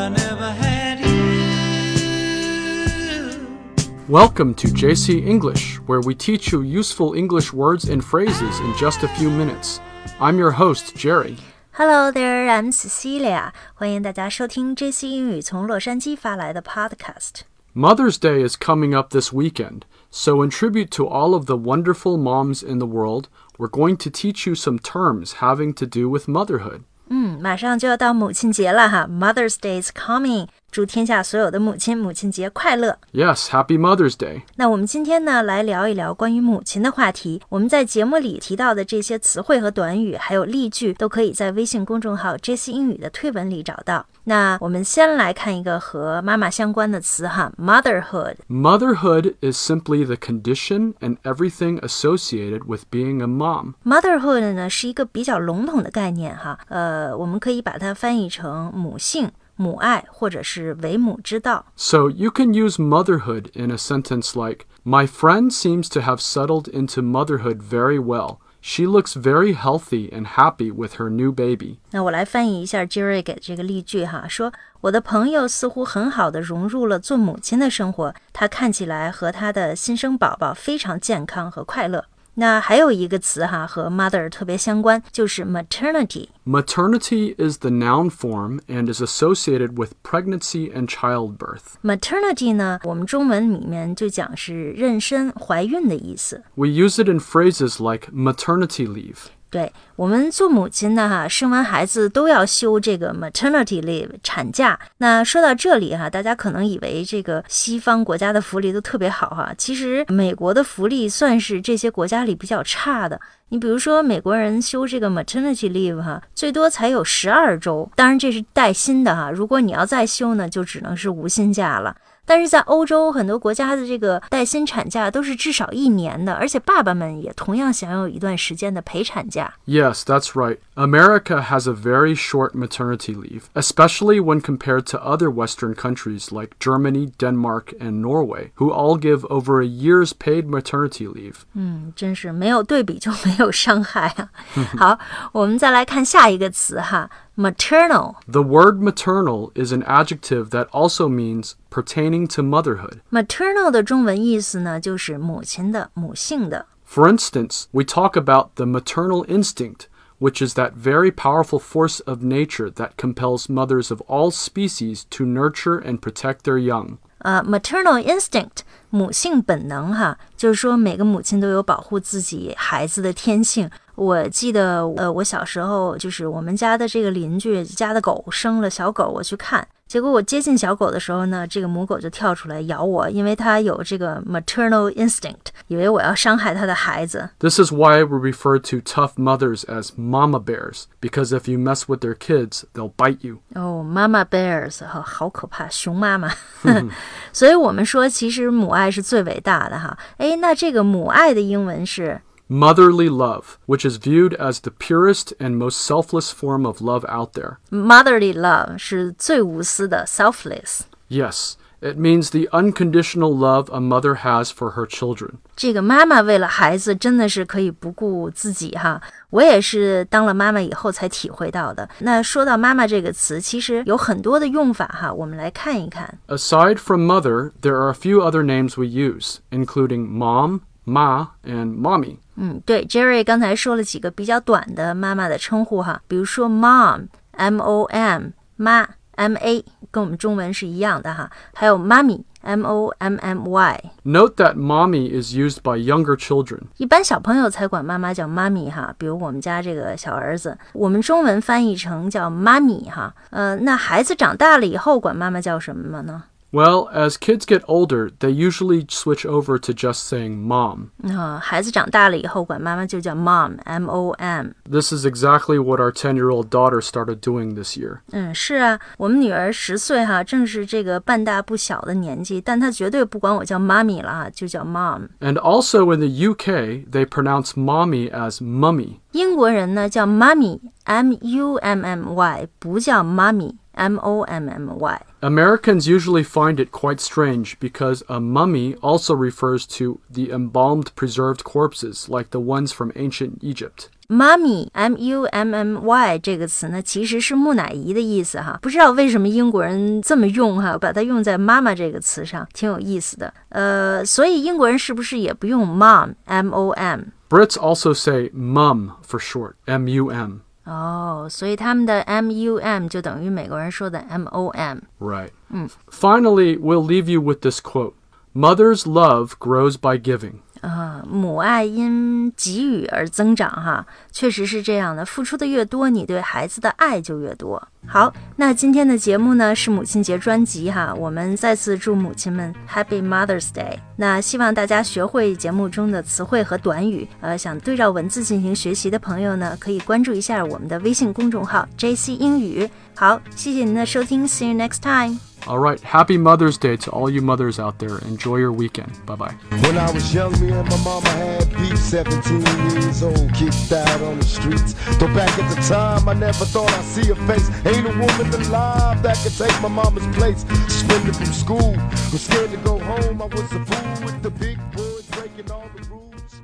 had you. Welcome to JC English, where we teach you useful English words and phrases in just a few minutes. I'm your host, Jerry. Hello there, I'm Cecilia. 欢迎大家收听 JC 英语从洛杉矶发来的 Podcast。 Mother's Day is coming up this weekend, so in tribute to all of the wonderful moms in the world, we're going to teach you some terms having to do with motherhood. 马上就要到母亲节了哈，Mother's Day is coming。祝天下所有的母亲母亲节快乐！Yes, happy Mother's Day. 那我们今天呢，来聊一聊关于母亲的话题。我们在节目里提到的这些词汇和短语，还有例句，都可以在微信公众号 “JC 英语”的推文里找到。那我们先来看一个和妈妈相关的词哈，motherhood。Motherhood is simply the condition and everything associated with being a mom. Motherhood 呢是一个比较笼统的概念哈，呃，我们可以把它翻译成母性、母爱或者是为母之道。 So you can use motherhood in a sentence like, My friend seems to have settled into motherhood very well. She looks very healthy and happy with her new baby. 那我来翻译一下 Jerry 给这个例句哈，说我的朋友似乎很好的融入了做母亲的生活，她看起来和她的新生宝宝非常健康和快乐。 那还有一个词哈和 mother 特别相关，就是 maternity。 Maternity is the noun form and is associated with pregnancy and childbirth. maternity 呢，我们中文里面就讲是妊娠、怀孕的意思。 We use it in phrases like maternity leave. 对我们做母亲的哈，生完孩子都要休这个 maternity leave 产假。那说到这里哈，大家可能以为这个西方国家的福利都特别好哈，其实美国的福利算是这些国家里比较差的。你比如说，美国人休这个 maternity leave 哈，最多才有十二周，当然这是带薪的哈。如果你要再休呢，就只能是无薪假了。但是在欧洲很多国家的这个带薪产假都是至少一年的，而且爸爸们也同样享有一段时间的陪产假。 Yes, that's right. America has a very short maternity leave, especially when compared to other Western countries like Germany, Denmark, and Norway, who all give over a year's paid maternity leave. 嗯，真是没有对比就没有伤害啊。好，我们再来看下一个词哈 ，maternal。 The word maternal is an adjective that also means pertaining to motherhood. maternal 的中文意思呢，就是母亲的、母性的。 For instance, we talk about the maternal instinct, which is that very powerful force of nature that compels mothers of all species to nurture and protect their young. 呃，maternal instinct，母性本能哈，就是说每个母亲都有保护自己孩子的天性。 我记得，呃，我小时候就是我们家的这个邻居家的狗生了小狗，我去看，结果我接近小狗的时候呢，这个母狗就跳出来咬我，因为它有这个 maternal instinct，以为我要伤害它的孩子。This is why we refer to tough mothers as mama bears, because if you mess with their kids, they'll bite you. 哦、m a m a bears，哈，好可怕，熊妈妈。所以我们说，其实母爱是最伟大的哈。哎，那这个母爱的英文是 Motherly love, which is viewed as the purest and most selfless form of love out there. motherly love，是最无私的 selfless。 Yes, it means the unconditional love a mother has for her children. 这个妈妈为了孩子真的是可以不顾自己哈，我也是当了妈妈以后才体会到的。那说到妈妈这个词，其实有很多的用法哈，我们来看一看。 Aside from mother, there are a few other names we use, including mom, ma, and mommy. 嗯，对，Jerry 刚才说了几个比较短的妈妈的称呼哈，比如说 mom，m o m，妈，m a，跟我们中文是一样的哈，还有妈咪，m o m m y。Note that mommy is used by younger children. 一般小朋友才管妈妈叫妈咪哈，比如我们家这个小儿子，我们中文翻译成叫妈咪哈。呃，那孩子长大了以后管妈妈叫什么呢？Well, as kids get older, they usually switch over to just saying mom. 啊、孩子长大了以后管妈妈就叫 mom，m o m。 This is exactly what our 10 year old daughter started doing this year. 嗯，是啊，我们女儿十岁哈，正是这个半大不小的年纪，但她绝对不管我叫妈咪了哈，就叫 mom。 And also in the UK, they pronounce mommy as mummy. 英国人呢叫妈咪，m u m m y，不叫妈咪。 M O M M Y. Americans usually find it quite strange because a mummy also refers to the embalmed preserved corpses like the ones from ancient Egypt. Mummy M U M M Y 这个词呢，其实是木乃伊的意思哈。不知道为什么英国人这么用哈，把它用在妈妈这个词上，挺有意思的。呃，所以英国人是不是也不用 mom M O M？ Brits also say mum for short, M U M. 哦，所以他们的 M U M 就等于美国人说的 M O M。 Right. Finally, we'll leave you with this quote Mother's love grows by giving. 啊，母爱因给予而增长，哈，确实是这样的。付出的越多，你对孩子的爱就越多。好，那今天的节目呢是母亲节专辑哈，我们再次祝母亲们 Happy Mother's Day。那希望大家学会节目中的词汇和短语，呃，想对照文字进行学习的朋友呢，可以关注一下我们的微信公众号 JC 英语。好，谢谢您的收听，See you next time。All right. Happy Mother's Day to all you mothers out there. Enjoy your weekend. Bye bye. When I was young, me and my mama had beef. 17 years old, kicked out on the streets. Though back at the time, I never thought I'd see a face. Ain't a woman alive that could take my mama's place. Suspended from school, was scared to go home. I was a fool with the big boys breaking all the rules.